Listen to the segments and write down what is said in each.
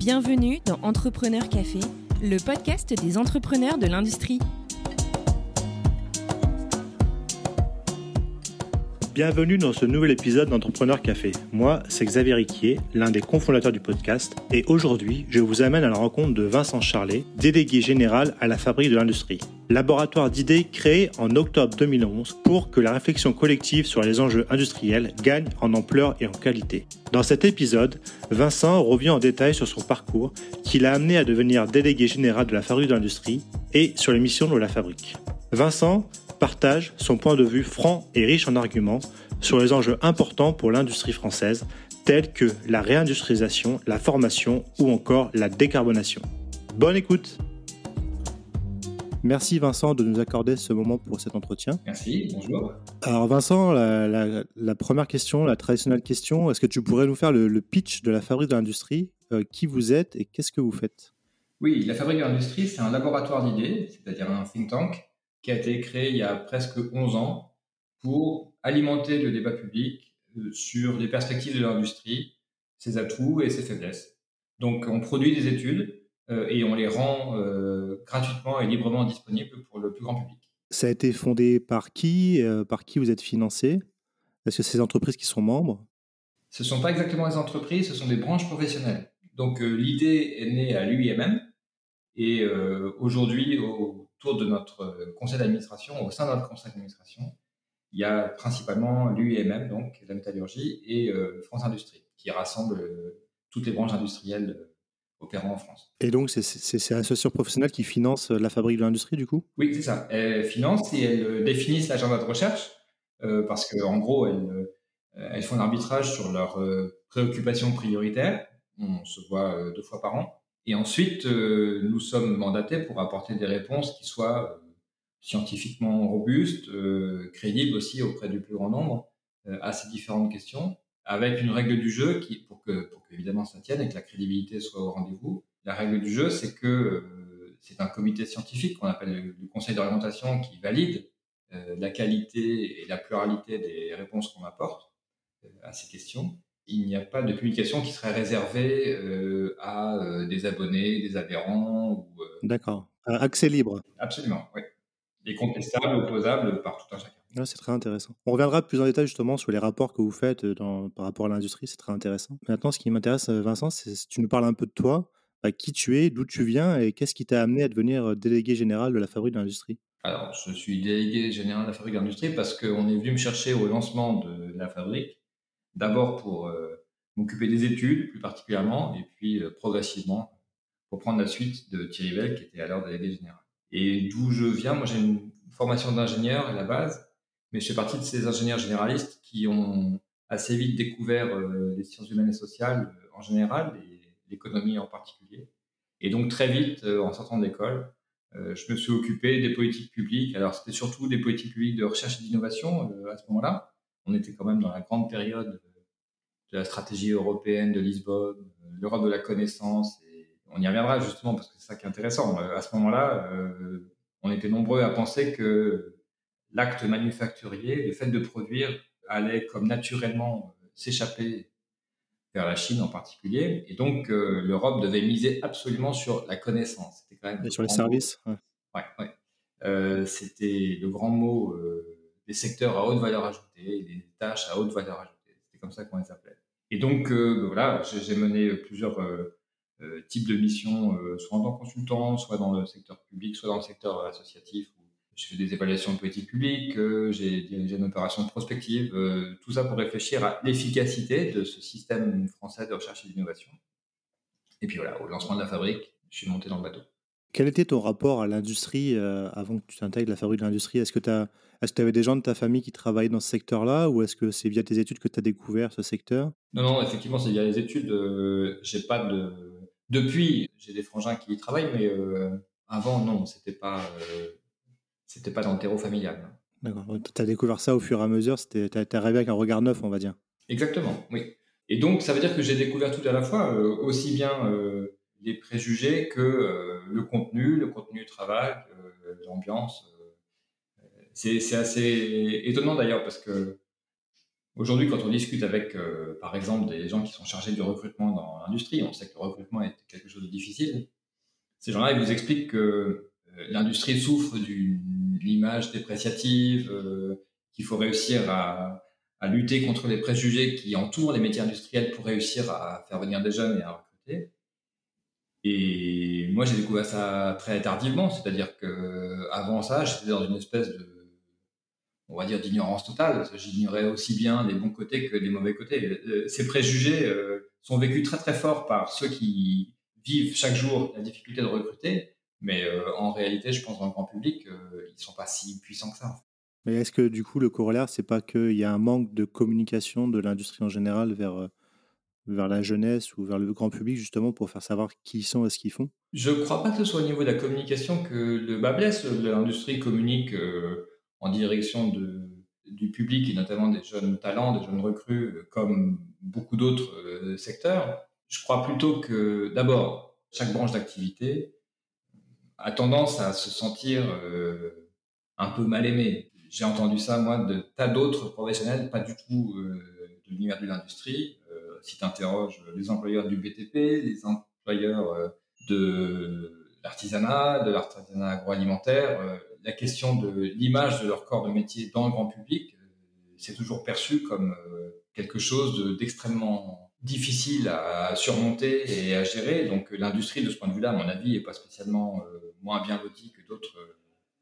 Bienvenue dans Entrepreneur Café, le podcast des entrepreneurs de l'industrie. Bienvenue dans ce nouvel épisode d'Entrepreneur Café. Moi, c'est Xavier Riquier, l'un des cofondateurs du podcast, et aujourd'hui, je vous amène à la rencontre de Vincent Charlet, délégué général à la Fabrique de l'Industrie. Laboratoire d'idées créé en octobre 2011 pour que la réflexion collective sur les enjeux industriels gagne en ampleur et en qualité. Dans cet épisode, Vincent revient en détail sur son parcours qui l'a amené à devenir délégué général de la Fabrique de l'Industrie et sur les missions de la fabrique. Vincent partage son point de vue franc et riche en arguments sur les enjeux importants pour l'industrie française, tels que la réindustrialisation, la formation ou encore la décarbonation. Bonne écoute Merci Vincent de nous accorder ce moment pour cet entretien. Merci, bonjour. Alors Vincent, la, première question, la traditionnelle question, est-ce que tu pourrais nous faire le, pitch de la Fabrique de l'Industrie euh, Qui vous êtes et qu'est-ce que vous faites? Oui, la Fabrique de l'Industrie, c'est un laboratoire d'idées, c'est-à-dire un think tank qui a été créé il y a presque 11 ans pour alimenter le débat public euh, sur les perspectives de l'industrie, ses atouts et ses faiblesses. Donc on produit des études et on les rend euh, gratuitement et librement disponibles pour le plus grand public. Ça a été fondé par qui Par qui vous êtes financé? Est-ce que c'est des entreprises qui sont membres? Ce ne sont pas exactement des entreprises, ce sont des branches professionnelles. Donc l'idée est née à l'UIMM et aujourd'hui, au autour de notre euh, conseil d'administration, au sein de notre conseil d'administration, il y a principalement l'UIMM, donc la métallurgie, et euh, France Industrie, qui rassemble euh, toutes les branches industrielles opérant en France. Et donc, c'est l'association professionnelle qui finance la fabrique de l'industrie, du coup? Oui, c'est ça. Elles financent et elles définissent l'agenda de recherche, parce qu'en gros, elles, elles, font un arbitrage sur leurs préoccupations prioritaires. On se voit deux fois par an. Et ensuite, euh, nous sommes mandatés pour apporter des réponses qui soient euh, scientifiquement robustes, euh, crédibles aussi auprès du plus grand nombre à ces différentes questions, avec une règle du jeu qui, pour que, pour évidemment ça tienne et que la crédibilité soit au rendez-vous. La règle du jeu, c'est que c'est un comité scientifique qu'on appelle le, conseil d'orientation qui valide la qualité et la pluralité des réponses qu'on apporte à ces questions il n'y a pas de publication qui serait réservée euh, à euh, des abonnés, des adhérents. Euh, D'accord. Accès libre. Absolument, oui. Et contestable, opposable par tout un chacun. C'est très intéressant. On reviendra plus en détail justement sur les rapports que vous faites par rapport à l'industrie, c'est très intéressant. Maintenant, ce qui m'intéresse, Vincent, c'est si tu nous parles un peu de toi, bah, qui tu es, d'où tu viens et qu'est-ce qui t'a amené à devenir délégué général de la fabrique de l'industrie Alors, je suis délégué général de la fabrique de l'industrie parce qu'on est venu me chercher au lancement de la fabrique D'abord pour euh, m'occuper des études, plus particulièrement, et puis euh, progressivement pour prendre la suite de Thierry Vell, qui était alors délégué général. Et d'où je viens, moi j'ai une formation d'ingénieur à la base, mais je fais partie de ces ingénieurs généralistes qui ont assez vite découvert euh, les sciences humaines et sociales en général et l'économie en particulier. Et donc très vite, en sortant de l'école, je me suis occupé des politiques publiques. Alors c'était surtout des politiques publiques de recherche et d'innovation à ce moment-là, on était quand même dans la grande période de la stratégie européenne de Lisbonne, l'Europe de la connaissance. Et on y reviendra justement parce que c'est ça qui est intéressant. Euh, à ce moment-là, euh, on était nombreux à penser que l'acte manufacturier, le fait de produire, allait comme naturellement euh, s'échapper vers la Chine en particulier. Et donc, l'Europe devait miser absolument sur la connaissance. C'était quand même Et sur les services. Ouais. Ouais, C'était le grand mot des secteurs à haute valeur ajoutée, des tâches à haute valeur ajoutée. C'était comme ça qu'on les appelait. Et donc, euh, ben voilà, j'ai mené plusieurs euh, euh, types de missions, soit en tant que consultant, soit dans le secteur public, soit dans le secteur associatif. Je fais des évaluations de politique publique, j'ai dirigé une opération prospective, tout ça pour réfléchir à l'efficacité de ce système français de recherche et d'innovation. Et puis voilà, au lancement de la fabrique, je suis monté dans le bateau. Quel était ton rapport à l'industrie avant que tu t'intègres la fabrique de l'industrie? Est-ce que tu avais des gens de ta famille qui travaillaient dans ce secteur-là ou est-ce que c'est via tes études que tu as découvert ce secteur? Non, non, effectivement, c'est via les études. Euh, j'ai pas de. Depuis, j'ai des frangins qui y travaillent, mais euh, avant, non, c'était pas, euh, c'était pas dans le terreau familial. D'accord. Tu as découvert ça au fur et à mesure. Tu es arrivé avec un regard neuf, on va dire. Exactement, oui. Et donc, ça veut dire que j'ai découvert tout à la fois, aussi bien les préjugés que le contenu, le contenu du travail, l'ambiance c'est assez étonnant d'ailleurs parce que Aujourd'hui, quand on discute avec, par exemple, des gens qui sont chargés du recrutement dans l'industrie, on sait que le recrutement est quelque chose de difficile. Ces gens-là, ils vous expliquent que l'industrie souffre d'une image dépréciative, qu'il faut réussir à, à, lutter contre les préjugés qui entourent les métiers industriels pour réussir à faire venir des jeunes et à recruter. Et moi, j'ai découvert ça très tardivement, c'est-à-dire que avant ça, j'étais dans une espèce de, on va dire, d'ignorance totale. J'ignorais aussi bien les bons côtés que les mauvais côtés. Euh, ces préjugés euh, sont vécus très très fort par ceux qui vivent chaque jour la difficulté de recruter, mais euh, en réalité, je pense dans le grand public, ils sont pas si puissants que ça. Mais est-ce que du coup, le corollaire, c'est pas qu'il y a un manque de communication de l'industrie en général vers vers la jeunesse ou vers le grand public justement pour faire savoir qui ils sont et ce qu'ils font? Je ne crois pas que ce soit au niveau de la communication que le bas blesse. L'industrie communique euh, en direction de, du public et notamment des jeunes talents, des jeunes recrues, euh, comme beaucoup d'autres euh, secteurs. Je crois plutôt que d'abord, chaque branche d'activité a tendance à se sentir un peu mal aimée. J'ai entendu ça, moi, de tas d'autres professionnels, pas du tout de l'univers de l'industrie, si tu les employeurs du BTP, les employeurs euh, de l'artisanat, de l'artisanat agroalimentaire, euh, la question de l'image de leur corps de métier dans le grand public, euh, c'est toujours perçu comme quelque chose d'extrêmement difficile à surmonter et à gérer. Donc l'industrie, de ce point de vue-là, à mon avis, n'est pas spécialement moins bien lotie que d'autres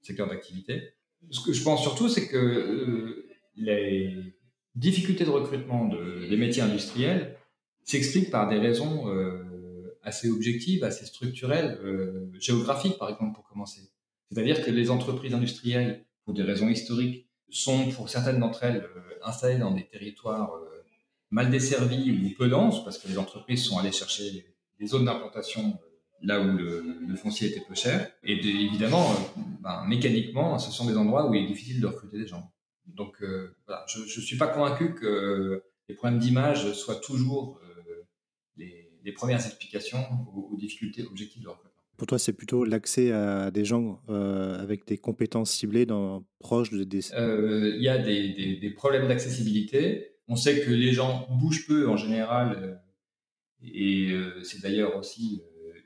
secteurs d'activité. Ce que je pense surtout, c'est que les difficulté de recrutement de, des métiers industriels s'explique par des raisons euh, assez objectives, assez structurelles, euh, géographiques par exemple pour commencer. C'est-à-dire que les entreprises industrielles, pour des raisons historiques, sont pour certaines d'entre elles euh, installées dans des territoires mal desservis ou peu denses, parce que les entreprises sont allées chercher des zones d'implantation là où le, foncier était peu cher. Et évidemment, ben, mécaniquement, ce sont des endroits où il est difficile de recruter des gens. Donc euh, voilà, je ne suis pas convaincu que les problèmes d'image soient toujours euh, les, premières explications aux, difficultés objectives de recrutement. Pour toi, c'est plutôt l'accès à des gens euh, avec des compétences ciblées dans, proches de des... Il y a des, des, problèmes d'accessibilité. On sait que les gens bougent peu en général, et c'est d'ailleurs aussi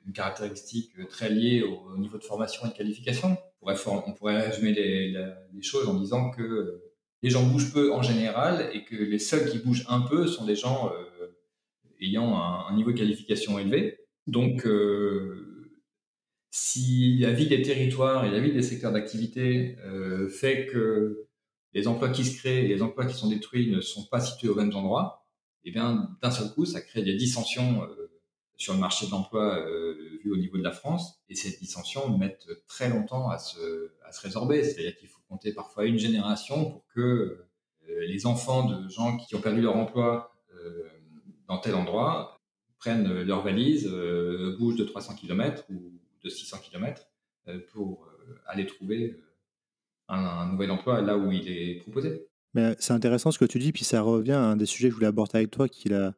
une caractéristique très liée au, niveau de formation et de qualification. On pourrait, résumer les, les, choses en disant que les gens bougent peu en général et que les seuls qui bougent un peu sont des gens euh, ayant un, niveau de qualification élevé. Donc, euh, si la vie des territoires et la vie des secteurs d'activité euh, fait que les emplois qui se créent et les emplois qui sont détruits ne sont pas situés aux mêmes endroits, eh bien, d'un seul coup, ça crée des dissensions sur le marché de l'emploi vu au niveau de la France. Et ces dissensions mettent très longtemps à se, à se résorber. C'est-à-dire qu'il faut compter parfois une génération pour que euh, les enfants de gens qui ont perdu leur emploi euh, dans tel endroit prennent leur valise, euh, bougent de 300 km ou de 600 km pour aller trouver un, nouvel emploi là où il est proposé. Mais c'est intéressant ce que tu dis, puis ça revient à un des sujets que je voulais aborder avec toi, qui est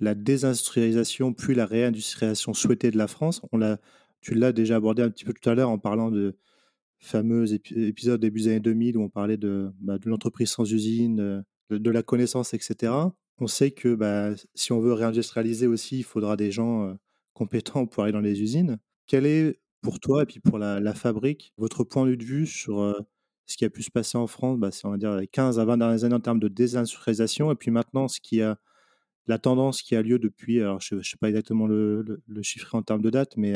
la, désindustrialisation puis la réindustrialisation souhaitée de la France. On l'a, tu l'as déjà abordé un petit peu tout à l'heure en parlant de, fameux épisode début des années 2000 où on parlait de, bah, de l'entreprise sans usine, euh, de, la connaissance, etc. On sait que bah, si on veut réindustrialiser aussi, il faudra des gens euh, compétents pour aller dans les usines. Quel est pour toi et puis pour la, fabrique votre point de vue sur euh, ce qui a pu se passer en France, bah, c'est on va dire les 15 à 20 dernières années en termes de désindustrialisation et puis maintenant ce qui a la tendance qui a lieu depuis, alors je ne sais pas exactement le, le, le, chiffre en termes de date, mais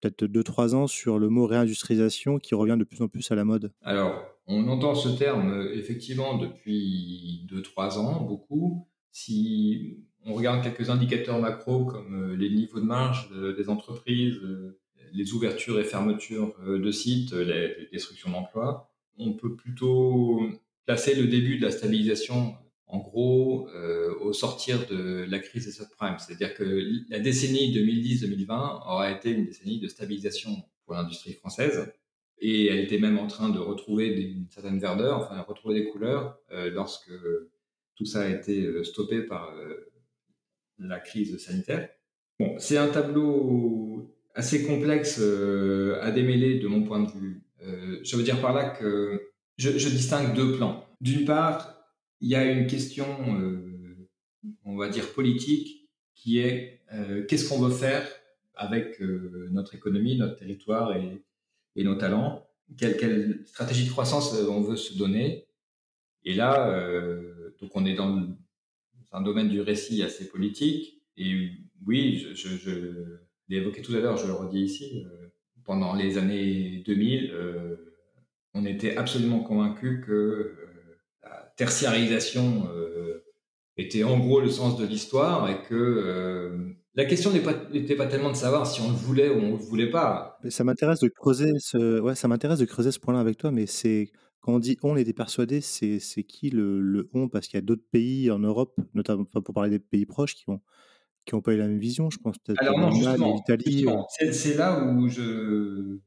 peut-être 2-3 ans sur le mot réindustrialisation qui revient de plus en plus à la mode Alors, on entend ce terme euh, effectivement depuis 2-3 ans, beaucoup. Si on regarde quelques indicateurs macro comme euh, les niveaux de marge des entreprises, euh, les ouvertures et fermetures de sites, les destructions d'emplois, on peut plutôt placer le début de la stabilisation en gros, euh, au sortir de la crise des subprimes. C'est-à-dire que la décennie 2010-2020 aura été une décennie de stabilisation pour l'industrie française. Et elle était même en train de retrouver une certaine verdeur, enfin, retrouver des couleurs, euh, lorsque tout ça a été euh, stoppé par la crise sanitaire. Bon, c'est un tableau assez complexe à démêler de mon point de vue. Je veux dire par là que je, distingue deux plans. D'une part, il y a une question, on va dire politique, qui est qu'est-ce qu'on veut faire avec notre économie, notre territoire et, nos talents? Quelle, stratégie de croissance on veut se donner? Et là, donc on est dans un domaine du récit assez politique. Et oui, je, je l'ai évoqué tout à l'heure, je le redis ici. Pendant les années 2000, on était absolument convaincu que euh, la tertiarisation euh, était en gros le sens de l'histoire et que euh, la question n'était pas, tellement de savoir si on le voulait ou on ne le voulait pas. ça m'intéresse de creuser ce, ouais, ce point-là avec toi, mais c'est quand on dit on était persuadé, c'est qui le, le on? Parce qu'il y a d'autres pays en Europe, notamment pour parler des pays proches, qui ont qui n'ont pas eu la même vision, je pense peut-être. Alors non, justement, c'est, c'est là où je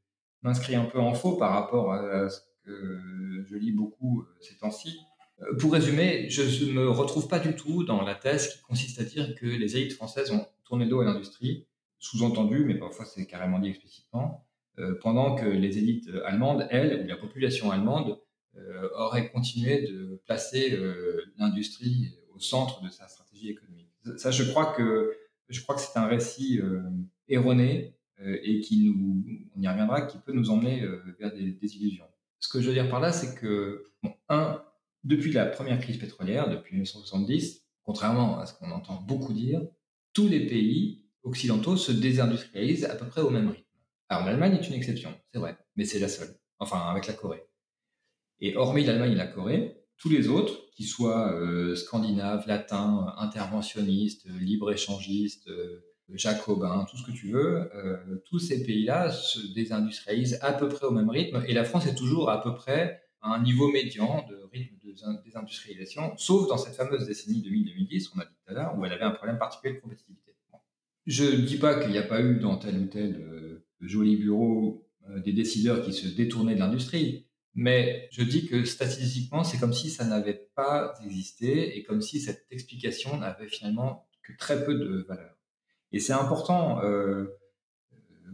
m'inscrit un peu en faux par rapport à ce que je lis beaucoup euh, ces temps-ci. Euh, pour résumer, je ne me retrouve pas du tout dans la thèse qui consiste à dire que les élites françaises ont tourné le dos à l'industrie, sous-entendu, mais parfois c'est carrément dit explicitement, euh, pendant que les élites allemandes, elles, ou la population allemande, auraient continué de placer l'industrie au centre de sa stratégie économique. Ça, je crois que je crois que c'est un récit erroné euh, et qui nous, on y reviendra, qui peut nous emmener euh, vers des, illusions. Ce que je veux dire par là, c'est que, bon, un, depuis la première crise pétrolière, depuis 1970, contrairement à ce qu'on entend beaucoup dire, tous les pays occidentaux se désindustrialisent à peu près au même rythme. Alors l'Allemagne est une exception, c'est vrai, mais c'est la seule. Enfin, avec la Corée. Et hormis l'Allemagne et la Corée, tous les autres, qu'ils soient euh, scandinaves, latins, interventionnistes, libre-échangistes, jacobin, tout ce que tu veux, euh, tous ces pays-là se désindustrialisent à peu près au même rythme et la France est toujours à peu près à un niveau médian de rythme de désindustrialisation, sauf dans cette fameuse décennie 2000-2010, on a dit tout à l'heure, où elle avait un problème particulier de compétitivité. Je ne dis pas qu'il n'y a pas eu dans tel ou tel euh, joli bureau euh, des décideurs qui se détournaient de l'industrie, mais je dis que statistiquement, c'est comme si ça n'avait pas existé et comme si cette explication n'avait finalement que très peu de valeur. Et c'est important. Euh,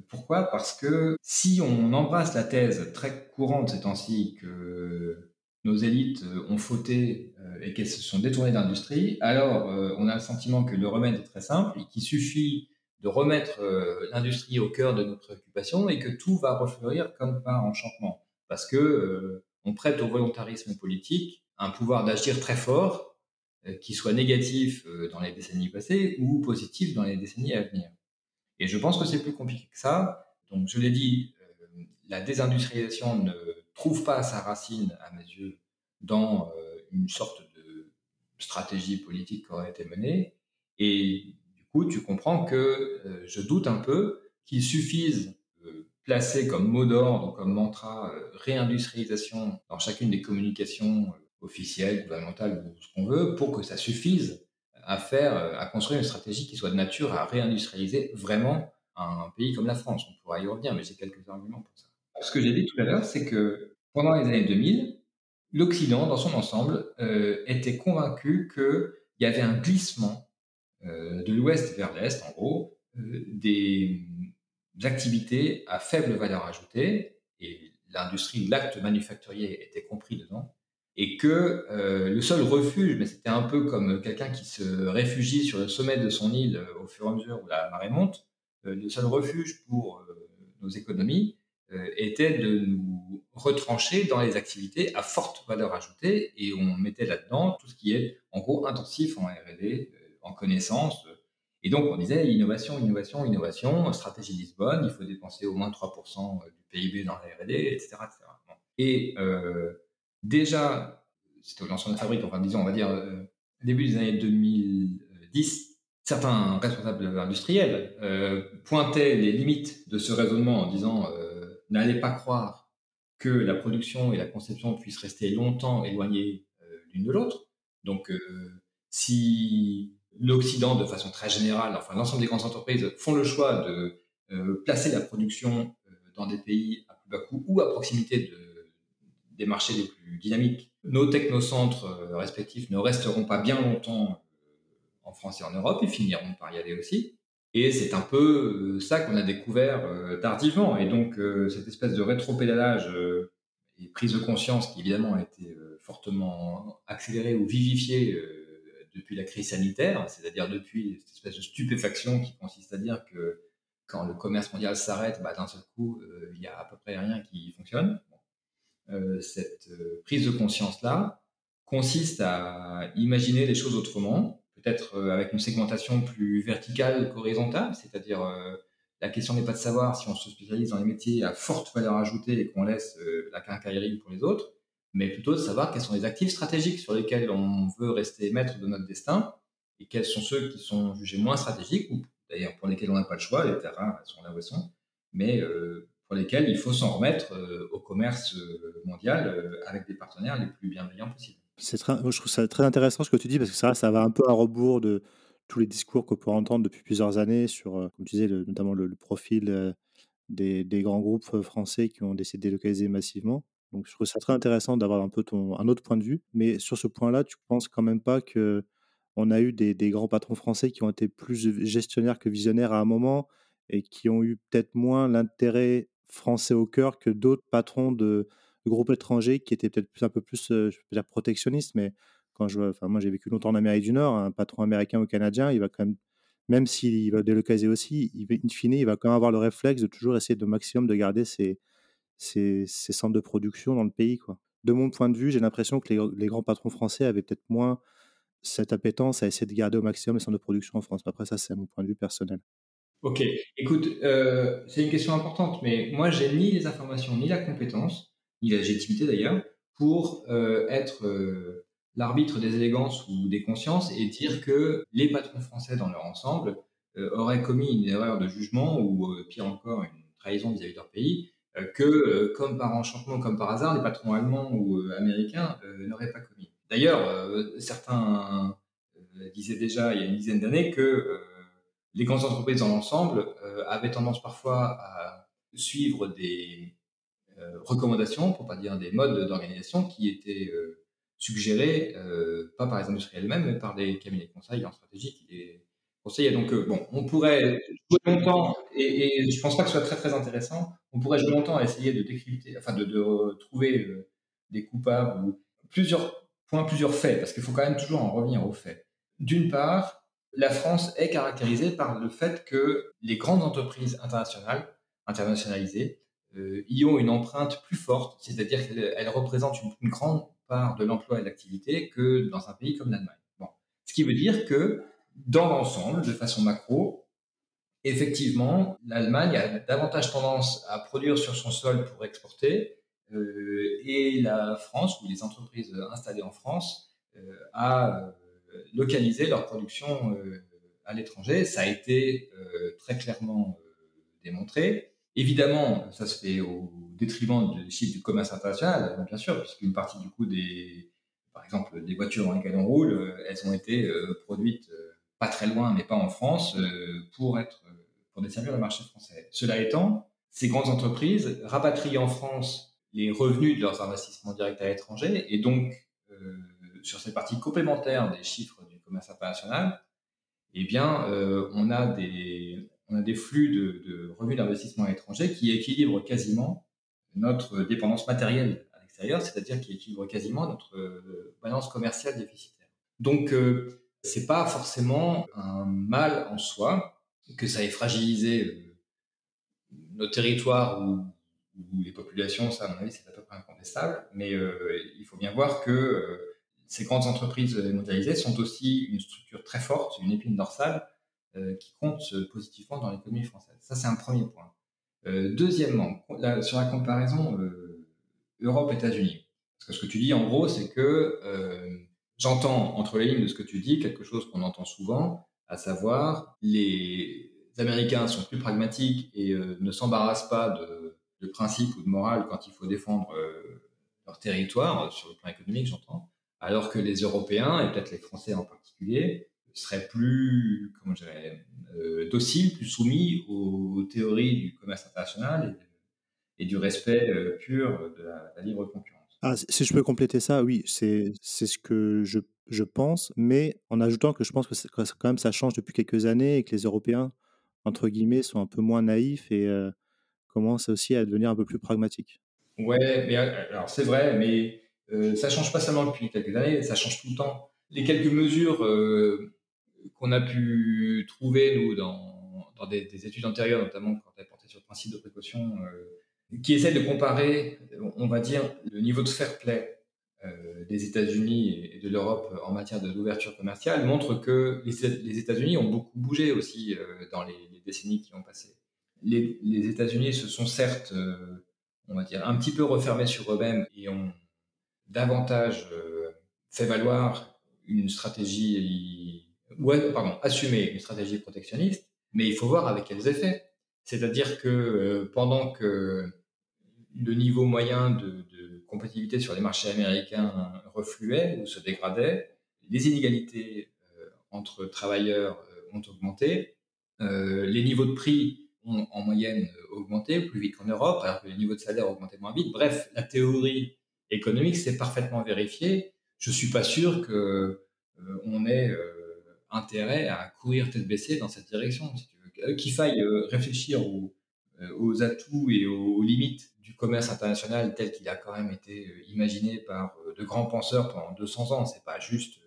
pourquoi? Parce que si on embrasse la thèse très courante ces temps-ci que nos élites ont fauté euh, et qu'elles se sont détournées d'industrie, alors euh, on a le sentiment que le remède est très simple et qu'il suffit de remettre euh, l'industrie au cœur de notre préoccupation et que tout va refleurir comme par enchantement. Parce que on prête au volontarisme politique un pouvoir d'agir très fort euh, qui soit négatif euh, dans les décennies passées ou positif dans les décennies à venir. Et je pense que c'est plus compliqué que ça. Donc, je l'ai dit, euh, la désindustrialisation ne trouve pas sa racine, à mes yeux, dans une sorte de stratégie politique qui aurait été menée. Et du coup, tu comprends que je doute un peu qu'il suffise placer comme mot d'ordre, comme mantra, réindustrialisation dans chacune des communications officielle, gouvernementale ou ce qu'on veut, pour que ça suffise à faire, à construire une stratégie qui soit de nature à réindustrialiser vraiment un pays comme la France. On pourra y revenir, mais j'ai quelques arguments pour ça. Ce que j'ai dit tout à l'heure, c'est que pendant les années 2000, l'Occident, dans son ensemble, euh, était convaincu qu'il y avait un glissement euh, de l'Ouest vers l'Est, en gros, euh, des activités à faible valeur ajoutée, et l'industrie, l'acte manufacturier était compris dedans, et que euh, le seul refuge, mais c'était un peu comme quelqu'un qui se réfugie sur le sommet de son île euh, au fur et à mesure où la marée monte, euh, le seul refuge pour nos économies était de nous retrancher dans les activités à forte valeur ajoutée et on mettait là-dedans tout ce qui est en gros intensif en R&D, en connaissance. Et donc on disait innovation, innovation, innovation, stratégie Lisbonne, il faut dépenser au moins 3% du PIB dans la R&D, etc. Et déjà, c'était au lancement de la fabrique, enfin disons, on va dire euh, début des années 2010, certains responsables industriels euh, pointaient les limites de ce raisonnement en disant euh, n'allez pas croire que la production et la conception puissent rester longtemps éloignées l'une de l'autre. Donc, si l'Occident, de façon très générale, enfin l'ensemble des grandes entreprises font le choix de placer la production dans des pays à plus bas coût ou à proximité de des marchés les plus dynamiques. Nos technocentres euh, respectifs ne resteront pas bien longtemps euh, en France et en Europe, ils finiront par y aller aussi. Et c'est un peu euh, ça qu'on a découvert tardivement. Et donc, cette espèce de rétropédalage et prise de conscience qui évidemment a été fortement accélérée ou vivifiée depuis la crise sanitaire, c'est-à-dire depuis cette espèce de stupéfaction qui consiste à dire que quand le commerce mondial s'arrête, bah, d'un seul coup, il n'y a à peu près rien qui fonctionne. cette prise de conscience-là consiste à imaginer les choses autrement, peut-être avec une segmentation plus verticale qu'horizontale, c'est-à-dire la question n'est pas de savoir si on se spécialise dans les métiers à forte valeur ajoutée et qu'on laisse euh, la quincaillerie pour les autres, mais plutôt de savoir quels sont les actifs stratégiques sur lesquels on veut rester maître de notre destin et quels sont ceux qui sont jugés moins stratégiques ou d'ailleurs pour lesquels on n'a pas le choix, les terrains sont là où elles sont, mais euh, pour lesquels il faut s'en remettre euh, au commerce mondial avec des partenaires les plus bienveillants possibles. C'est très, je trouve ça très intéressant ce que tu dis parce que ça, ça va un peu à rebours de, tous les discours qu'on peut entendre depuis plusieurs années sur, comme tu disais, notamment le, profil des, grands groupes français qui ont décidé de délocaliser massivement. Donc, je trouve ça très intéressant d'avoir un peu un autre point de vue. Mais sur ce point-là, tu penses quand même pas que on a eu des, grands patrons français qui ont été plus gestionnaires que visionnaires à un moment et qui ont eu peut-être moins l'intérêt français au cœur que d'autres patrons de, groupes étrangers qui étaient peut-être un peu plus, je peux dire protectionnistes, mais quand je enfin, moi j'ai vécu longtemps en Amérique du Nord, un patron américain ou canadien, il va quand même, même s'il va délocaliser aussi, in fine, il va quand même avoir le réflexe de toujours essayer de maximum de garder ses, ses, centres de production dans le pays. Quoi. De mon point de vue, j'ai l'impression que les, grands patrons français avaient peut-être moins cette appétence à essayer de garder au maximum les centres de production en France. Après, ça, c'est mon point de vue personnel. Ok, écoute, euh, c'est une question importante, mais moi, j'ai ni les informations, ni la compétence, ni la légitimité d'ailleurs, pour euh, être euh, l'arbitre des élégances ou des consciences et dire que les patrons français dans leur ensemble auraient commis une erreur de jugement ou pire encore une trahison vis-à-vis de leur pays que comme par enchantement, comme par hasard, les patrons allemands ou américains n'auraient pas commis. D'ailleurs, certains disaient déjà il y a une dizaine d'années que les grandes entreprises dans l'ensemble avaient tendance parfois à suivre des recommandations, pour pas dire des modes d'organisation qui étaient suggérés, euh, pas par les industriels eux-mêmes, mais par des cabinets de conseil en stratégie qui les Donc, euh, bon, on pourrait jouer longtemps, et, et je pense pas que ce soit très très intéressant, on pourrait jouer longtemps à essayer de décrypter, enfin de, trouver euh, des coupables ou plusieurs points, plusieurs faits, parce qu'il faut quand même toujours en revenir aux faits. D'une part, la France est caractérisée par le fait que les grandes entreprises internationales, internationalisées, euh, y ont une empreinte plus forte, c'est-à-dire qu'elles représentent une, une grande part de l'emploi et de l'activité que dans un pays comme l'Allemagne. Bon. Ce qui veut dire que dans l'ensemble, de façon macro, effectivement, l'Allemagne a davantage tendance à produire sur son sol pour exporter euh, et la France ou les entreprises installées en France euh, à euh, localiser leur production euh, à l'étranger. Ça a été très clairement démontré. Évidemment, ça se fait au détriment du chiffre du commerce international, bien sûr, puisqu'une partie du coup des, par exemple, des voitures dans lesquelles on roule, elles ont été produites pas très loin, mais pas en France, pour être, pour desservir le marché français. Cela étant, ces grandes entreprises rapatrient en France les revenus de leurs investissements directs à l'étranger, et donc sur cette partie complémentaire des chiffres du commerce international, eh bien, on a des on a des flux de, revenus d'investissement à l'étranger qui équilibrent quasiment notre dépendance matérielle à l'extérieur, c'est-à-dire qui équilibrent quasiment notre euh, balance commerciale déficitaire. Donc, euh, c'est pas forcément un mal en soi que ça ait fragilisé euh, nos territoires ou, les populations, ça à mon avis c'est à peu près incontestable, mais il faut bien voir que ces grandes entreprises mondialisées sont aussi une structure très forte, une épine dorsale euh, qui compte positivement dans l'économie française. Ça, c'est un premier point. Euh, deuxièmement, sur la comparaison euh, Europe-États-Unis. Parce que ce que tu dis, en gros, c'est que j'entends entre les lignes de ce que tu dis quelque chose qu'on entend souvent, à savoir les Américains sont plus pragmatiques et ne s'embarrassent pas de, de principes ou de morale quand il faut défendre leur territoire, sur le plan économique, j'entends, alors que les Européens, et peut-être les Français en particulier, serait plus, comment dirais, euh, docile, plus soumis aux, théories du commerce international et, du respect euh, pur de la, libre concurrence. Ah, si je peux compléter ça, oui, c'est ce que je, je, pense, mais en ajoutant que je pense que, quand même ça change depuis quelques années et que les Européens, entre guillemets, sont un peu moins naïfs et euh, commencent aussi à devenir un peu plus pragmatiques. Ouais, mais alors c'est vrai, mais euh, ça change pas seulement depuis quelques années, ça change tout le temps. Les quelques mesures euh, qu'on a pu trouver, nous, dans, dans des, des, études antérieures, notamment quand elles portaient sur le principe de précaution, euh, qui essaient de comparer, on va dire, le niveau de fair play euh, des États-Unis et de l'Europe en matière d'ouverture commerciale, montrent que les, États-Unis ont beaucoup bougé aussi euh, dans les, décennies qui ont passé. Les, États-Unis se sont certes, euh, on va dire, un petit peu refermés sur eux-mêmes et ont davantage fait valoir une stratégie, ouais, pardon, assumer une stratégie protectionniste, mais il faut voir avec quels effets. C'est-à-dire que euh, pendant que le niveau moyen de, de, compétitivité sur les marchés américains refluait ou se dégradait, les inégalités euh, entre travailleurs euh, ont augmenté, les niveaux de prix ont en moyenne augmenté plus vite qu'en Europe, alors que les niveaux de salaire ont augmenté moins vite. Bref, la théorie économique s'est parfaitement vérifiée. Je suis pas sûr que euh, on ait euh, intérêt à courir tête baissée dans cette direction. Si tu veux. Qu'il faille euh, réfléchir aux, aux, atouts et aux, limites du commerce international tel qu'il a quand même été imaginé par de grands penseurs pendant 200 ans. C'est pas juste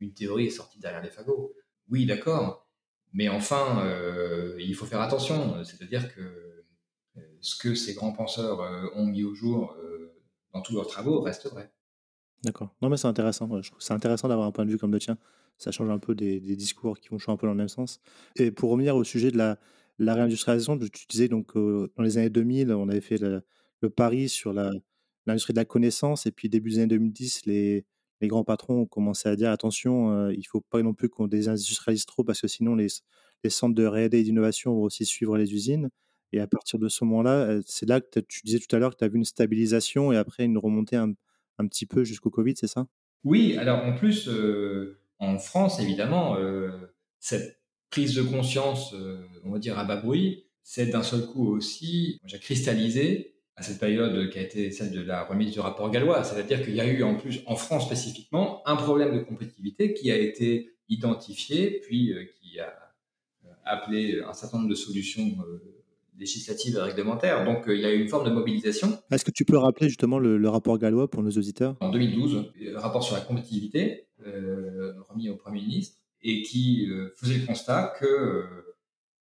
une théorie sortie derrière les fagots. Oui, d'accord, mais enfin, euh, il faut faire attention. C'est-à-dire que ce que ces grands penseurs ont mis au jour euh, dans tous leurs travaux reste vrai. D'accord. Non, mais c'est intéressant. Je trouve c'est intéressant d'avoir un point de vue comme le tien. Ça change un peu des, des discours qui vont changer un peu dans le même sens. Et pour revenir au sujet de la, la réindustrialisation, tu disais donc dans les années 2000, on avait fait le, pari sur l'industrie de la connaissance, et puis début des années 2010, les, grands patrons ont commencé à dire attention, il faut pas non plus qu'on désindustrialise trop parce que sinon les, centres de R&D et d'innovation vont aussi suivre les usines. Et à partir de ce moment-là, c'est là que tu disais tout à l'heure que tu as vu une stabilisation et après une remontée un, petit peu jusqu'au Covid, c'est ça? Oui, alors en plus, en France, évidemment, cette prise de conscience, euh, on va dire à bas bruit, c'est d'un seul coup aussi, j'ai cristallisé à cette période qui a été celle de la remise du rapport gallois. C'est-à-dire qu'il y a eu en plus, en France spécifiquement, un problème de compétitivité qui a été identifié, puis euh, qui a euh, appelé un certain nombre de solutions législatives et réglementaires. Donc il y a eu une forme de mobilisation. Est-ce que tu peux rappeler justement le, le, rapport gallois pour nos auditeurs? En 2012, le rapport sur la compétitivité, remis au Premier ministre, et qui faisait le constat que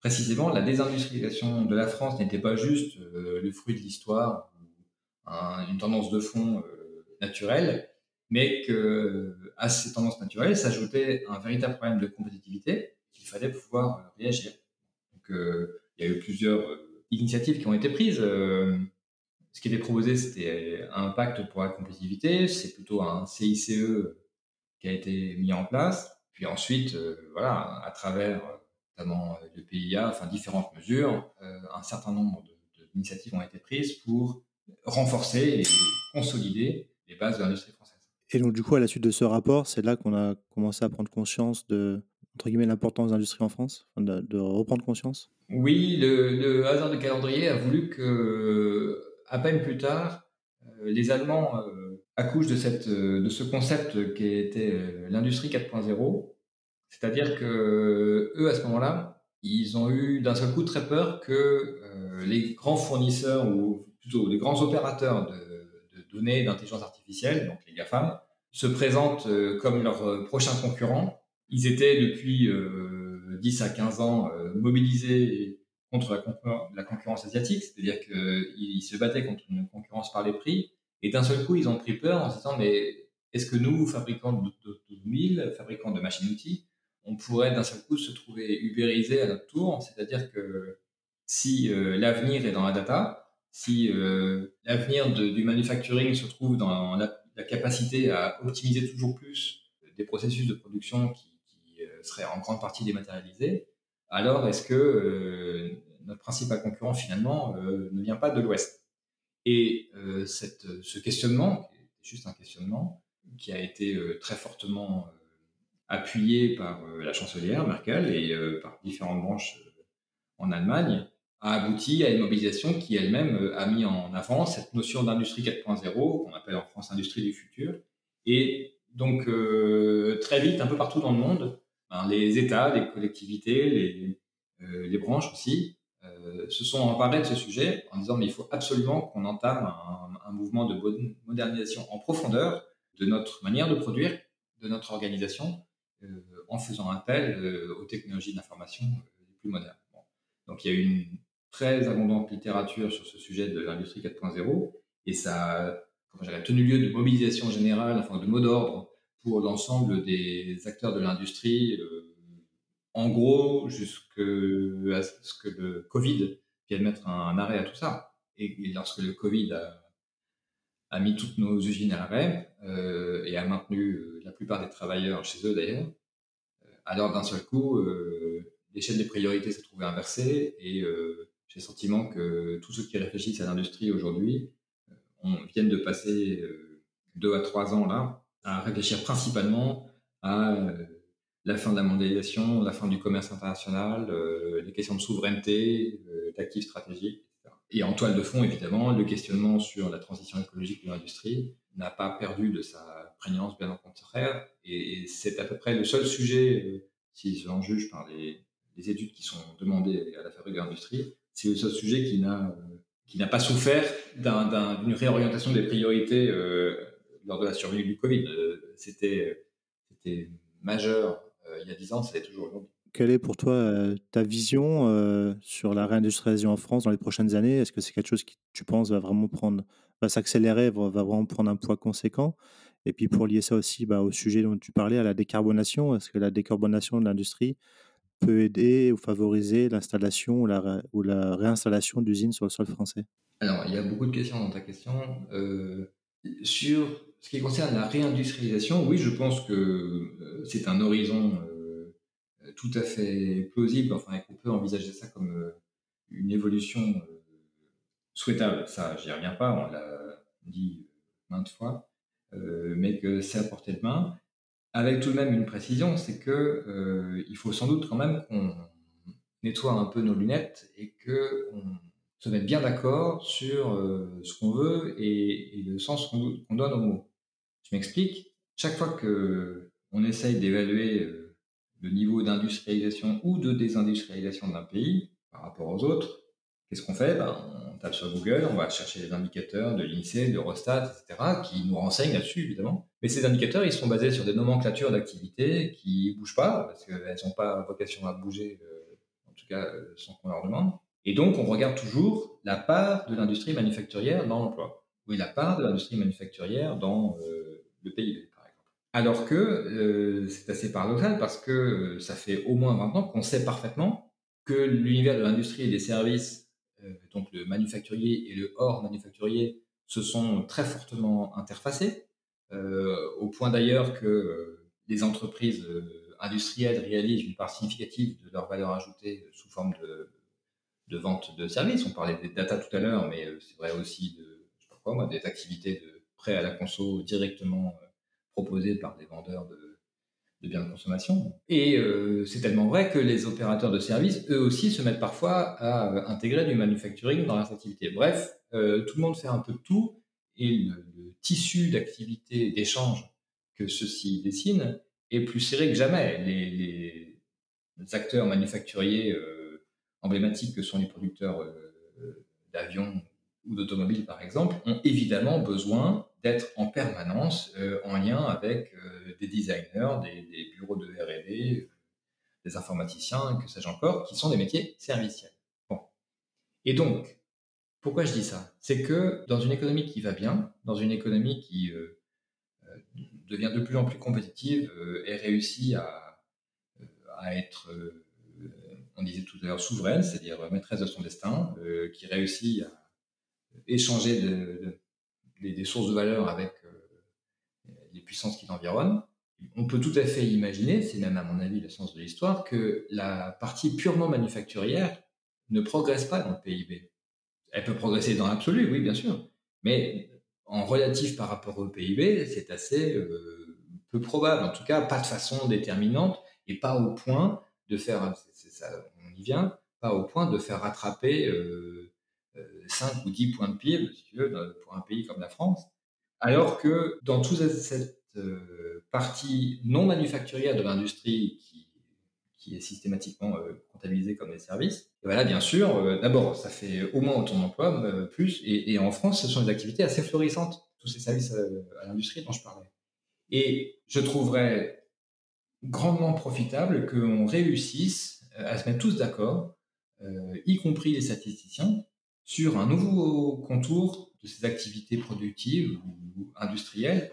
précisément, la désindustrialisation de la France n'était pas juste euh, le fruit de l'histoire, un, une tendance de fond euh, naturelle, mais que à ces tendances naturelles s'ajoutait un véritable problème de compétitivité qu'il fallait pouvoir euh, réagir. Donc, euh, il y a eu plusieurs euh, initiatives qui ont été prises. ce qui était proposé, c'était un pacte pour la compétitivité. C'est plutôt un CICE qui a été mis en place. Puis ensuite, voilà, à travers notamment le PIA, enfin différentes mesures, euh, un certain nombre d'initiatives ont été prises pour renforcer et consolider les bases de l'industrie française. Et donc du coup, à la suite de ce rapport, c'est là qu'on a commencé à prendre conscience de entre guillemets l'importance de l'industrie en France, de, de, reprendre conscience? Oui, le, le, hasard de calendrier a voulu que, à peine plus tard, euh, les Allemands euh, accouchent de cette de ce concept qui était l'industrie 4.0 c'est-à-dire que eux, à ce moment-là, ils ont eu d'un seul coup très peur que euh, les grands fournisseurs ou plutôt les grands opérateurs de, données d'intelligence artificielle, donc les GAFAM, se présentent euh, comme leurs prochains concurrents. Ils étaient depuis euh, 10 à 15 ans euh, mobilisés contre la, la concurrence asiatique, c'est-à-dire qu'ils se battaient contre une concurrence par les prix. Et d'un seul coup, ils ont pris peur en se disant, mais est-ce que nous, fabricants d'automobiles, fabricants de machines-outils, on pourrait d'un seul coup se trouver ubérisé à notre tour, c'est-à-dire que si euh, l'avenir est dans la data, si euh, l'avenir du manufacturing se trouve dans la, capacité à optimiser toujours plus des processus de production qui, euh, seraient en grande partie dématérialisés, alors est-ce que notre principal concurrent finalement ne vient pas de l'Ouest? Et cette, ce questionnement, juste un questionnement, qui a été très fortement appuyé par euh, la chancelière Merkel et euh, par différentes branches euh, en Allemagne, a abouti à une mobilisation qui elle-même a mis en avant cette notion d'industrie 4.0, qu'on appelle en France industrie du futur. Et donc, euh, très vite, un peu partout dans le monde, ben, les États, les collectivités, les, euh, branches aussi, euh, se sont emparés de ce sujet en disant mais il faut absolument qu'on entame un, mouvement de modernisation en profondeur de notre manière de produire, de notre organisation, en faisant appel aux technologies d'information les plus modernes. Donc il y a eu une très abondante littérature sur ce sujet de l'industrie 4.0 et ça a tenu lieu de mobilisation générale, enfin de mot d'ordre pour l'ensemble des acteurs de l'industrie, euh, en gros jusqu'à ce que le Covid vienne mettre un, arrêt à tout ça. Et, lorsque le Covid a, mis toutes nos usines à l'arrêt euh, et a maintenu euh, la plupart des travailleurs chez eux d'ailleurs, alors d'un seul coup, l'échelle des priorités s'est trouvée inversée et j'ai le sentiment que tous ceux qui réfléchissent à l'industrie aujourd'hui on viennent de passer euh, deux à trois ans là à réfléchir principalement à euh, la fin de la mondialisation, la fin du commerce international, euh, les questions de souveraineté, d'actifs stratégiques. Et en toile de fond, évidemment, le questionnement sur la transition écologique de l'industrie n'a pas perdu de sa prégnance, bien au contraire. Et, c'est à peu près le seul sujet, si j'en juge par les, les, études qui sont demandées à la fabrique de l'industrie, c'est le seul sujet qui n'a qui n'a pas souffert d'une réorientation des priorités euh, lors de la survenue du Covid. Euh, c'était majeur euh, il y a 10 ans, ça l'est toujours aujourd'hui. Quelle est pour toi ta vision sur la réindustrialisation en France dans les prochaines années? Est-ce que c'est quelque chose qui, tu penses, va vraiment prendre, va s'accélérer, va, vraiment prendre un poids conséquent? Et puis pour lier ça aussi bah, au sujet dont tu parlais, à la décarbonation, est-ce que la décarbonation de l'industrie peut aider ou favoriser l'installation ou la, ou la réinstallation d'usines sur le sol français? Alors, il y a beaucoup de questions dans ta question. Euh, sur ce qui concerne la réindustrialisation, oui, je pense que euh, c'est un horizon euh, tout à fait plausible, enfin, qu'on peut envisager ça comme une évolution souhaitable. Ça, j'y reviens pas, on l'a dit maintes fois, mais que c'est à portée de main avec tout de même une précision, c'est que euh, il faut sans doute quand même qu'on nettoie un peu nos lunettes et qu'on se mette bien d'accord sur euh, ce qu'on veut et, le sens qu'on donne aux mots. Je m'explique. Chaque fois que on essaye d'évaluer euh, le niveau d'industrialisation ou de désindustrialisation d'un pays par rapport aux autres, qu'est-ce qu'on fait? Ben, On tape sur Google, on va chercher les indicateurs de l'INSEE, de Rostat, etc., qui nous renseignent là-dessus, évidemment. Mais ces indicateurs, ils sont basés sur des nomenclatures d'activités qui bougent pas, parce qu'elles n'ont pas vocation à bouger, euh, en tout cas euh, sans qu'on leur demande. Et donc, on regarde toujours la part de l'industrie manufacturière dans l'emploi. Oui, la part de l'industrie manufacturière dans le PIB, par exemple. Alors que c'est assez paradoxal parce que ça fait au moins 20 ans qu'on sait parfaitement que l'univers de l'industrie et des services euh, donc le manufacturier et le hors manufacturier, se sont très fortement interfacés, euh, au point d'ailleurs que euh, les entreprises industrielles réalisent une part significative de leur valeur ajoutée sous forme de, vente de services. On parlait des data tout à l'heure, mais c'est vrai aussi des activités de prêt à la conso directement proposées par des vendeurs de, biens de consommation. Et euh, c'est tellement vrai que les opérateurs de services, eux aussi, se mettent parfois à euh, intégrer du manufacturing dans leurs activités. Bref, euh, tout le monde fait un peu de tout, et le, tissu d'activité d'échange que ceci dessine est plus serré que jamais. Les, acteurs manufacturiers emblématiques que sont les producteurs d'avions ou d'automobiles, par exemple, ont évidemment besoin d'être en permanence euh, en lien avec euh, des designers, des, bureaux de R&D, euh, des informaticiens, que sais-je encore, qui sont des métiers serviciels. Bon. Et donc, pourquoi je dis ça? C'est que dans une économie qui va bien, dans une économie qui devient de plus en plus compétitive et réussit à être, on disait tout à l'heure, souveraine, c'est-à-dire maîtresse de son destin, qui réussit à échanger de des, sources de valeur avec euh, les puissances qui l'environnent, on peut tout à fait imaginer, c'est même à mon avis le sens de l'histoire, que la partie purement manufacturière ne progresse pas dans le PIB. Elle peut progresser dans l'absolu, oui, bien sûr, mais en relatif par rapport au PIB, c'est assez euh, peu probable, en tout cas pas de façon déterminante et pas au point de faire, on y vient, pas au point de faire rattraper euh, 5 ou 10 points de PIB, si tu veux, pour un pays comme la France. Alors que dans toute cette euh, partie non manufacturière de l'industrie qui, est systématiquement comptabilisé comme des services. Et voilà, bien sûr, d'abord, ça fait au moins autant d'emplois, plus, et, en France, ce sont des activités assez florissantes, tous ces services à, l'industrie dont je parlais. Et je trouverais grandement profitable qu'on réussisse à se mettre tous d'accord, y compris les statisticiens, sur un nouveau contour de ces activités productives ou industrielles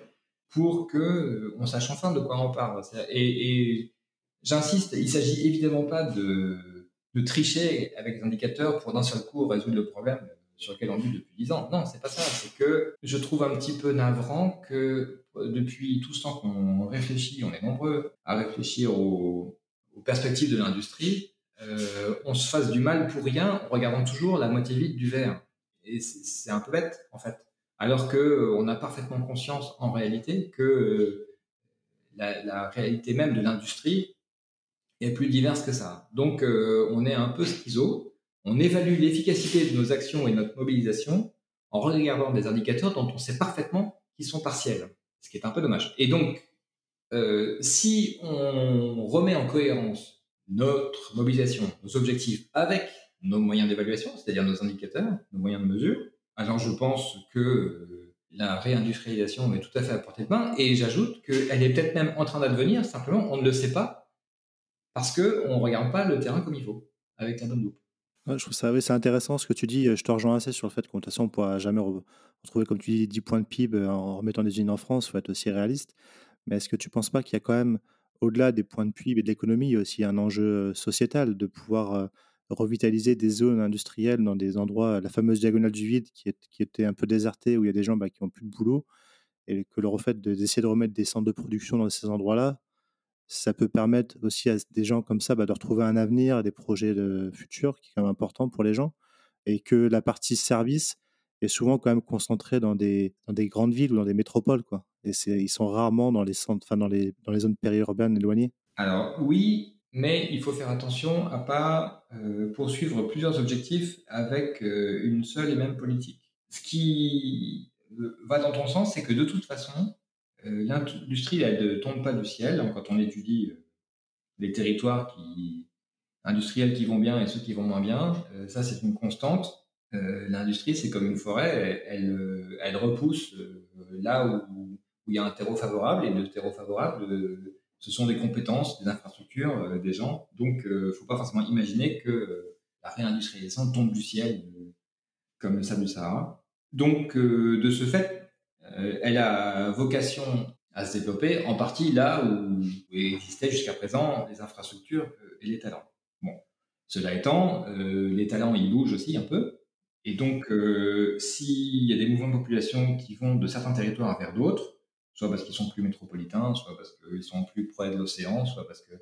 pour que on sache enfin de quoi on parle. Et, j'insiste, il s'agit évidemment pas de, de, tricher avec les indicateurs pour d'un seul coup résoudre le problème sur lequel on vit depuis dix ans. Non, c'est pas ça. C'est que je trouve un petit peu navrant que depuis tout ce temps qu'on réfléchit, on est nombreux à réfléchir aux perspectives de l'industrie, euh, on se fasse du mal pour rien en regardant toujours la moitié vide du verre. Et c'est un peu bête, en fait. Alors que euh, a parfaitement conscience, en réalité, que euh, la, réalité même de l'industrie est plus diverse que ça. Donc, on est un peu schizo. On évalue l'efficacité de nos actions et notre mobilisation en regardant des indicateurs dont on sait parfaitement qu'ils sont partiels, ce qui est un peu dommage. Et donc, si on remet en cohérence notre mobilisation, nos objectifs avec nos moyens d'évaluation, c'est-à-dire nos indicateurs, nos moyens de mesure, alors je pense que euh, la réindustrialisation est tout à fait à portée de main et j'ajoute qu'elle est peut-être même en train d'advenir, simplement on ne le sait pas parce qu'on ne regarde pas le terrain comme il faut, avec la bonne loupe. je trouve ça intéressant ce que tu dis. Je te rejoins assez sur le fait qu'on ne pourra jamais retrouver, comme tu dis, 10 points de PIB en remettant des usines en France. Il faut être aussi réaliste. Mais est-ce que tu ne penses pas qu'il y a quand même au-delà des points de PIB et de l'économie, il y a aussi un enjeu sociétal de pouvoir revitaliser des zones industrielles dans des endroits, la fameuse diagonale du vide qui, était un peu désertée, où il y a des gens bah, qui n'ont plus de boulot, et que le fait d'essayer de remettre des centres de production dans ces endroits-là, ça peut permettre aussi à des gens comme ça bah, de retrouver un avenir, des projets de futur qui est quand même important pour les gens, et que la partie service est souvent quand même concentrée dans des, grandes villes ou dans des métropoles. Quoi. Et ils sont rarement dans les, centres, enfin, dans les, zones périurbaines éloignées. Alors oui, mais il faut faire attention à pas euh, poursuivre plusieurs objectifs avec euh, une seule et même politique. Ce qui euh, va dans ton sens, c'est que de toute façon, l'industrie, ne tombe pas du ciel. Quand on étudie les territoires industriels qui vont bien et ceux qui vont moins bien, ça c'est une constante. L'industrie, c'est comme une forêt, elle, elle, repousse là où, où il y a un terreau favorable, et le terreau favorable, euh, ce sont des compétences, des infrastructures, euh, des gens. Donc, il euh, ne faut pas forcément imaginer que la réindustrialisation tombe du ciel comme le sable du Sahara. Donc, de ce fait, elle a vocation à se développer en partie là où, existaient jusqu'à présent les infrastructures et les talents. Bon, cela étant, les talents ils bougent aussi un peu, et donc s'il y a des mouvements de population qui vont de certains territoires vers d'autres, soit parce qu'ils sont plus métropolitains, soit parce qu'ils sont plus près de l'océan, soit parce que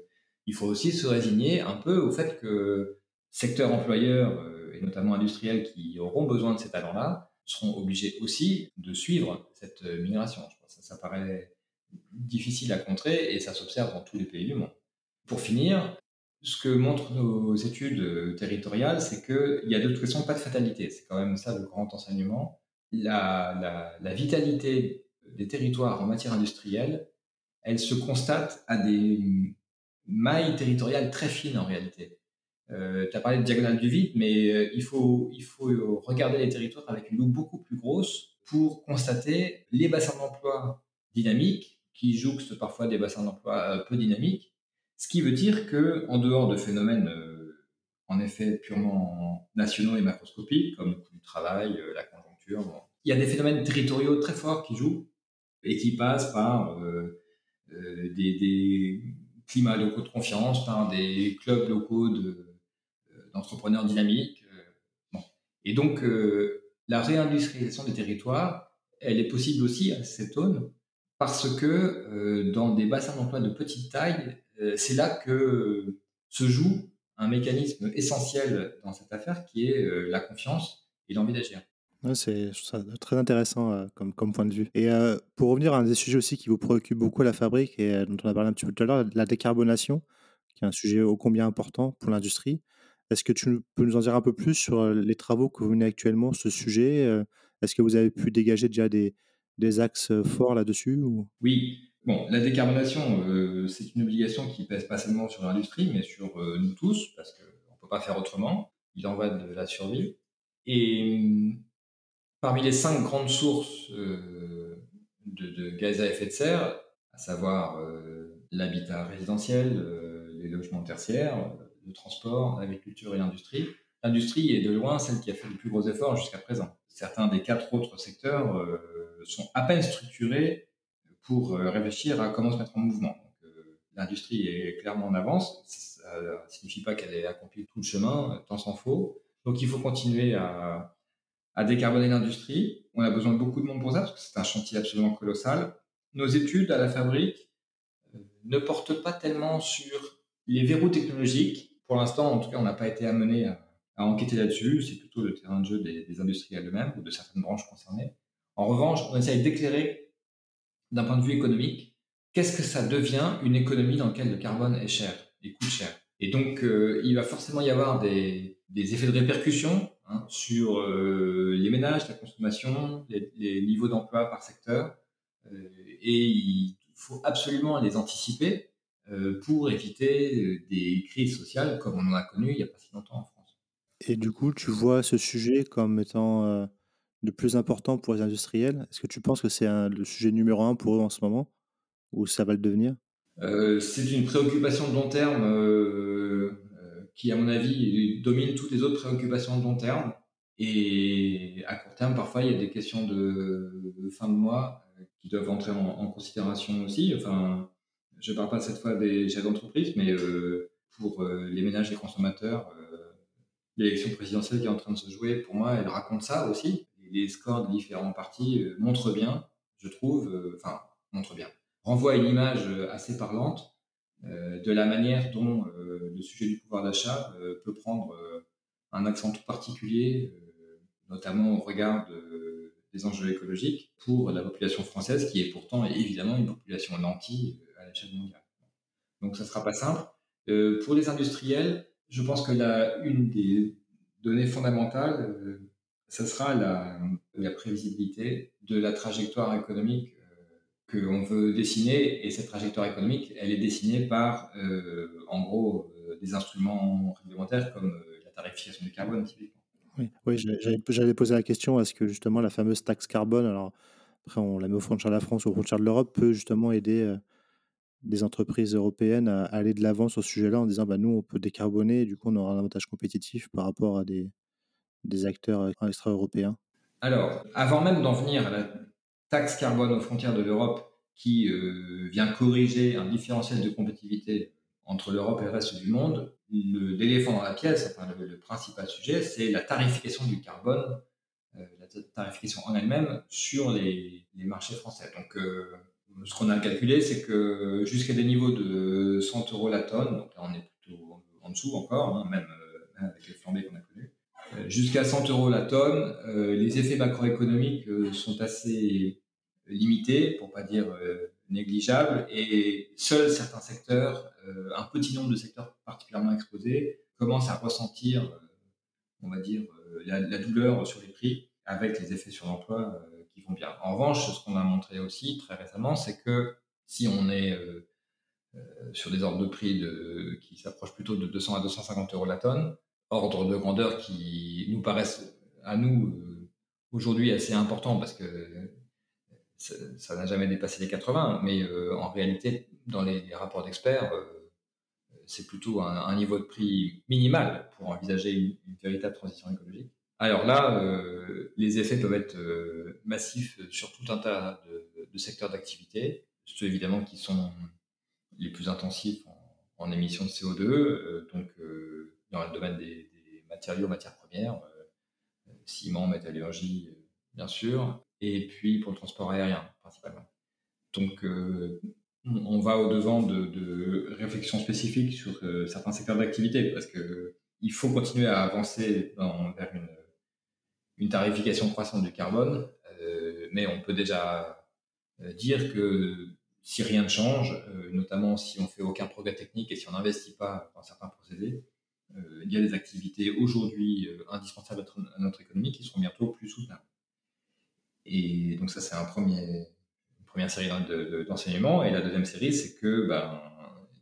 il faut aussi se résigner un peu au fait que secteurs employeurs euh, et notamment industriels qui auront besoin de ces talents-là seront obligés aussi de suivre cette euh, migration. Je pense que ça, paraît difficile à contrer et ça s'observe dans tous les pays du monde. Pour finir, ce que montrent nos études euh, territoriales, c'est qu'il n'y a de toute façon pas de fatalité. C'est quand même ça le grand enseignement. La, vitalité des territoires en matière industrielle, elle se constate à des mailles territoriales très fines en réalité. Euh, tu as parlé de diagonale du vide, mais euh, il, faut, il faut regarder les territoires avec une loupe beaucoup plus grosse pour constater les bassins d'emploi dynamiques qui jouxtent parfois des bassins d'emploi peu dynamiques, ce qui veut dire que en dehors de phénomènes en effet purement nationaux et macroscopiques comme le travail, la conjoncture, il y a des phénomènes territoriaux très forts qui jouent et qui passe par euh, euh, des, climats locaux de confiance, par des clubs locaux de, euh, d'entrepreneurs dynamiques. Et donc, la réindustrialisation des territoires, elle est possible aussi à cette zone parce que dans des bassins d'emploi de petite taille, c'est là que se joue un mécanisme essentiel dans cette affaire qui est la confiance et l'envie d'agir c'est très intéressant euh, comme, comme point de vue. Et euh, pour revenir à un des sujets aussi qui vous préoccupe beaucoup à la fabrique et euh, dont on a parlé un petit peu tout à l'heure, la décarbonation, qui est un sujet ô combien important pour l'industrie. Est-ce que tu peux nous en dire un peu plus sur les travaux que vous menez actuellement sur ce sujet Est-ce que vous avez pu dégager déjà des, des axes forts là-dessus ou... Oui, Bon, la décarbonation, euh, c'est une obligation qui pèse pas seulement sur l'industrie, mais sur euh, nous tous, parce qu'on ne peut pas faire autrement. Il en va de la survie. Et parmi les cinq grandes sources de, de, gaz à effet de serre, à savoir l'habitat résidentiel, les logements tertiaires, le transport, l'agriculture et l'industrie, l'industrie est de loin celle qui a fait le plus gros efforts jusqu'à présent. Certains des quatre autres secteurs sont à peine structurés pour euh, réfléchir à comment se mettre en mouvement. Euh, l'industrie est clairement en avance. Ça ne signifie pas qu'elle ait accompli tout le chemin, tant s'en faut. Donc il faut continuer à, décarboner l'industrie. On a besoin de beaucoup de monde pour ça, parce que c'est un chantier absolument colossal. Nos études à la fabrique euh, ne portent pas tellement sur les verrous technologiques. Pour l'instant, en tout cas, on n'a pas été amené à, enquêter là-dessus. C'est plutôt le terrain de jeu des, des industriels eux-mêmes ou de certaines branches concernées. En revanche, on essaye d'éclairer d'un point de vue économique, qu'est-ce que ça devient une économie dans laquelle le carbone est cher et coûte cher? Et donc, euh, il va forcément y avoir des, effets de répercussion hein, sur euh, les ménages, la consommation, les, niveaux d'emploi par secteur, euh, et il faut absolument les anticiper pour éviter des crises sociales comme on en a connu il n'y a pas si longtemps en France. Et du coup, tu vois ce sujet comme étant le plus important pour les industriels? Est-ce que tu penses que c'est le sujet numéro un pour eux en ce moment? Ou ça va le devenir? Euh, C'est une préoccupation de long terme euh, euh, qui, à mon avis, domine toutes les autres préoccupations de long terme. Et à court terme, parfois, il y a des questions de, fin de mois qui doivent entrer en, considération aussi. Enfin, je ne parle pas cette fois des chefs d'entreprise, mais pour les ménages et consommateurs, l'élection présidentielle qui est en train de se jouer, pour moi, elle raconte ça aussi les scores des différents partis euh, montrent bien, je trouve, euh, enfin, montrent bien, renvoient une image euh, assez parlante de la manière dont le sujet du pouvoir d'achat peut prendre un accent tout particulier, notamment au regard des enjeux écologiques, pour la population française, qui est pourtant évidemment une population nantie à l'échelle mondiale. Donc ça ne sera pas simple. pour les industriels, je pense que la, une des données fondamentales, ce sera la, prévisibilité de la trajectoire économique euh, qu'on veut dessiner. Et cette trajectoire économique, elle est dessinée par, euh, en gros, euh, des instruments réglementaires comme la tarification du carbone, typiquement. Oui, oui j'allais poser la question est-ce que justement la fameuse taxe carbone, alors après on la met aux frontières de la France ou aux frontières de l'Europe, peut justement aider des entreprises européennes à, aller de l'avant sur ce sujet-là en disant bah, nous on peut décarboner et du coup on aura un avantage compétitif par rapport à des, des acteurs euh, extra-européens Alors, avant même d'en venir à la taxe carbone aux frontières de l'Europe, qui euh, vient corriger un différentiel de compétitivité entre l'Europe et le reste du monde, l'éléphant dans la pièce, enfin, le, principal sujet, c'est la tarification du carbone, euh, la tarification en elle-même sur les, marchés français. Donc, ce qu'on a calculé, c'est que jusqu'à des niveaux de 100 euros la tonne, donc là on est plutôt en dessous encore, hein, même, avec les flambées qu'on a connues, jusqu'à 100 euros la tonne. Euh, les effets macroéconomiques euh, sont assez limités, pour pas dire négligeables, et seuls certains secteurs, un petit nombre de secteurs particulièrement exposés, commencent à ressentir, on va dire, la, douleur sur les prix avec les effets sur l'emploi qui vont bien. En revanche, ce qu'on a montré aussi très récemment, c'est que si on est sur des ordres de prix de, qui s'approchent plutôt de 200 à 250 euros la tonne, ordre de grandeur qui nous paraissent à nous euh, aujourd'hui assez importants parce que ça n'a jamais dépassé les 80, mais euh, en réalité, dans les, rapports d'experts, euh, c'est plutôt un, niveau de prix minimal pour envisager une, véritable transition écologique. Alors là, les effets peuvent être massifs sur tout un tas de, secteurs d'activité, ceux évidemment qui sont les plus intensifs en, en émissions de CO2, donc dans le domaine des, matériaux, matières premières, euh, ciment, métallurgie, euh, bien sûr, et puis pour le transport aérien principalement. Donc, euh, on va au-devant de, réflexions spécifiques sur certains secteurs d'activité parce que il faut continuer à avancer vers une, tarification croissante du carbone, mais on peut déjà dire que si rien ne change, notamment si on fait aucun progrès technique et si on n'investit pas dans certains procédés, euh, il y a des activités aujourd'hui euh, indispensables à notre économie qui seront bientôt plus soutenables. Et donc ça, c'est un premier, une première série d'enseignement. et la deuxième série, c'est que ben,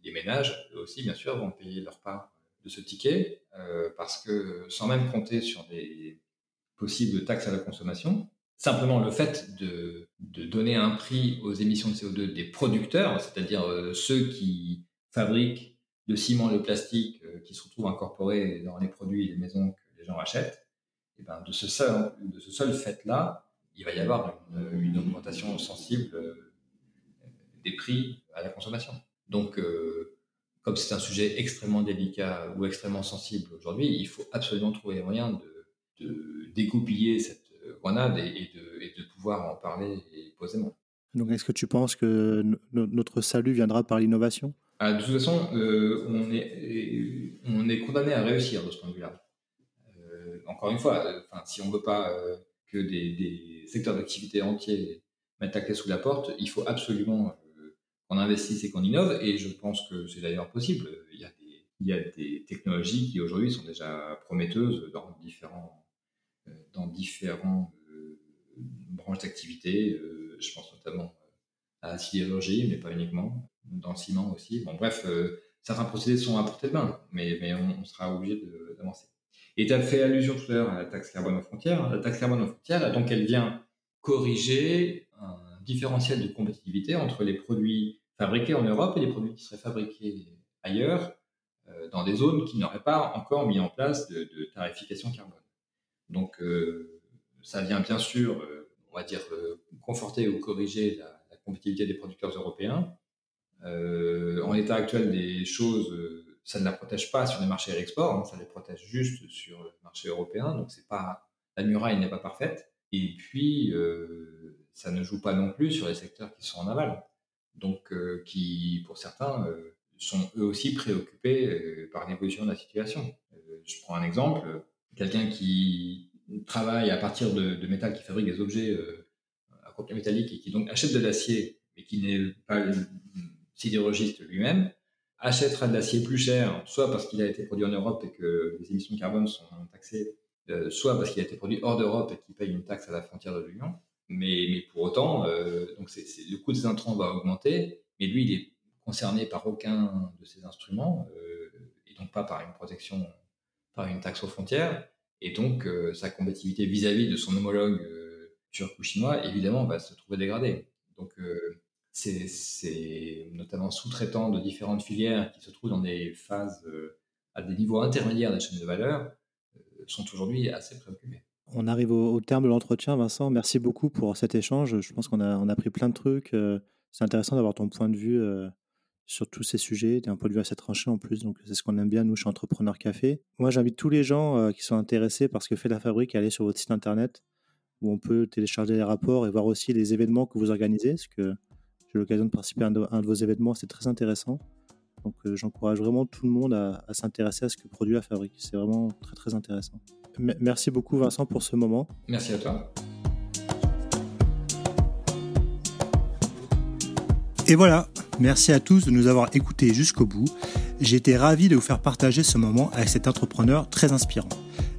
les ménages, eux aussi, bien sûr, vont payer leur part de ce ticket, euh, parce que sans même compter sur des possibles taxes à la consommation, simplement le fait de, donner un prix aux émissions de CO2 des producteurs, c'est-à-dire euh, ceux qui fabriquent le ciment, le plastique, euh, qui se retrouvent incorporés dans les produits et les maisons que les gens achètent, et ben de ce seul, de fait-là, il va y avoir une, une augmentation sensible des prix à la consommation. Donc, comme c'est un sujet extrêmement délicat ou extrêmement sensible aujourd'hui, il faut absolument trouver les moyens de, de dégoupiller cette grenade et, de, pouvoir en parler posément. Donc, est-ce que tu penses que notre salut viendra par l'innovation? Ah, De toute façon, euh, on, est, on est condamné à réussir de ce point de vue-là. Euh, encore une fois, euh, si on ne veut pas que des, secteurs d'activité entiers mettent la clé sous la porte, il faut absolument qu'on investisse et qu'on innove. Et je pense que c'est d'ailleurs possible. Il y, a des, il y a des technologies qui aujourd'hui sont déjà prometteuses dans différents, euh, dans différents euh, branches d'activité. Euh, je pense notamment à sidérurgie, mais pas uniquement, dans le ciment aussi. Bon, bref, certains procédés sont à portée de main, mais, on, sera obligé d'avancer. Et tu as fait allusion tout à l'heure à la taxe carbone aux frontières. La taxe carbone aux frontières, donc elle vient corriger un différentiel de compétitivité entre les produits fabriqués en Europe et les produits qui seraient fabriqués ailleurs, euh, dans des zones qui n'auraient pas encore mis en place de, tarification carbone. Donc, euh, ça vient bien sûr, euh, on va dire, conforter ou corriger la, compétitivité des producteurs européens. en l'état actuel des choses, ça ne la protège pas sur les marchés à l'export, hein, ça les protège juste sur le marché européen. Donc, c'est pas la muraille n'est pas parfaite. Et puis, ça ne joue pas non plus sur les secteurs qui sont en aval, donc euh, qui, pour certains, euh, sont eux aussi préoccupés euh, par l'évolution de la situation. je prends un exemple, quelqu'un qui travaille à partir de, métal, qui fabrique des objets contenu métallique et qui donc achète de l'acier, mais qui n'est pas sidérurgiste lui-même, achètera de l'acier plus cher, soit parce qu'il a été produit en Europe et que les émissions de carbone sont taxées, soit parce qu'il a été produit hors d'Europe et qu'il paye une taxe à la frontière de l'Union. Mais, mais pour autant, euh, donc le coût des intrants va augmenter, mais lui, il est concerné par aucun de ces instruments, euh, et donc pas par une protection, par une taxe aux frontières, et donc euh, sa compétitivité vis-à-vis de son homologue turc ou évidemment, va se trouver dégradée. Donc c'est, c'est notamment sous-traitants de différentes filières qui se trouvent dans des phases à des niveaux intermédiaires de la chaîne de valeur sont aujourd'hui assez préoccupés. On arrive au, terme de l'entretien, Vincent. Merci beaucoup pour cet échange. Je pense qu'on a, on a pris plein de trucs. Euh, c'est intéressant d'avoir ton point de vue euh, sur tous ces sujets, un point de vue assez tranché en plus. Donc, c'est ce qu'on aime bien, nous, chez Entrepreneur Café. Moi, j'invite tous les gens euh, qui sont intéressés par ce que fait la fabrique à aller sur votre site internet où on peut télécharger les rapports et voir aussi les événements que vous organisez. Parce que j'ai l'occasion de participer à un de, vos événements, c'est très intéressant. Donc, j'encourage vraiment tout le monde à, à s'intéresser à ce que produit la fabrique. C'est vraiment très, très intéressant merci beaucoup Vincent pour ce moment. Merci à toi. Et voilà, merci à tous de nous avoir écoutés jusqu'au bout. J'ai été ravi de vous faire partager ce moment avec cet entrepreneur très inspirant.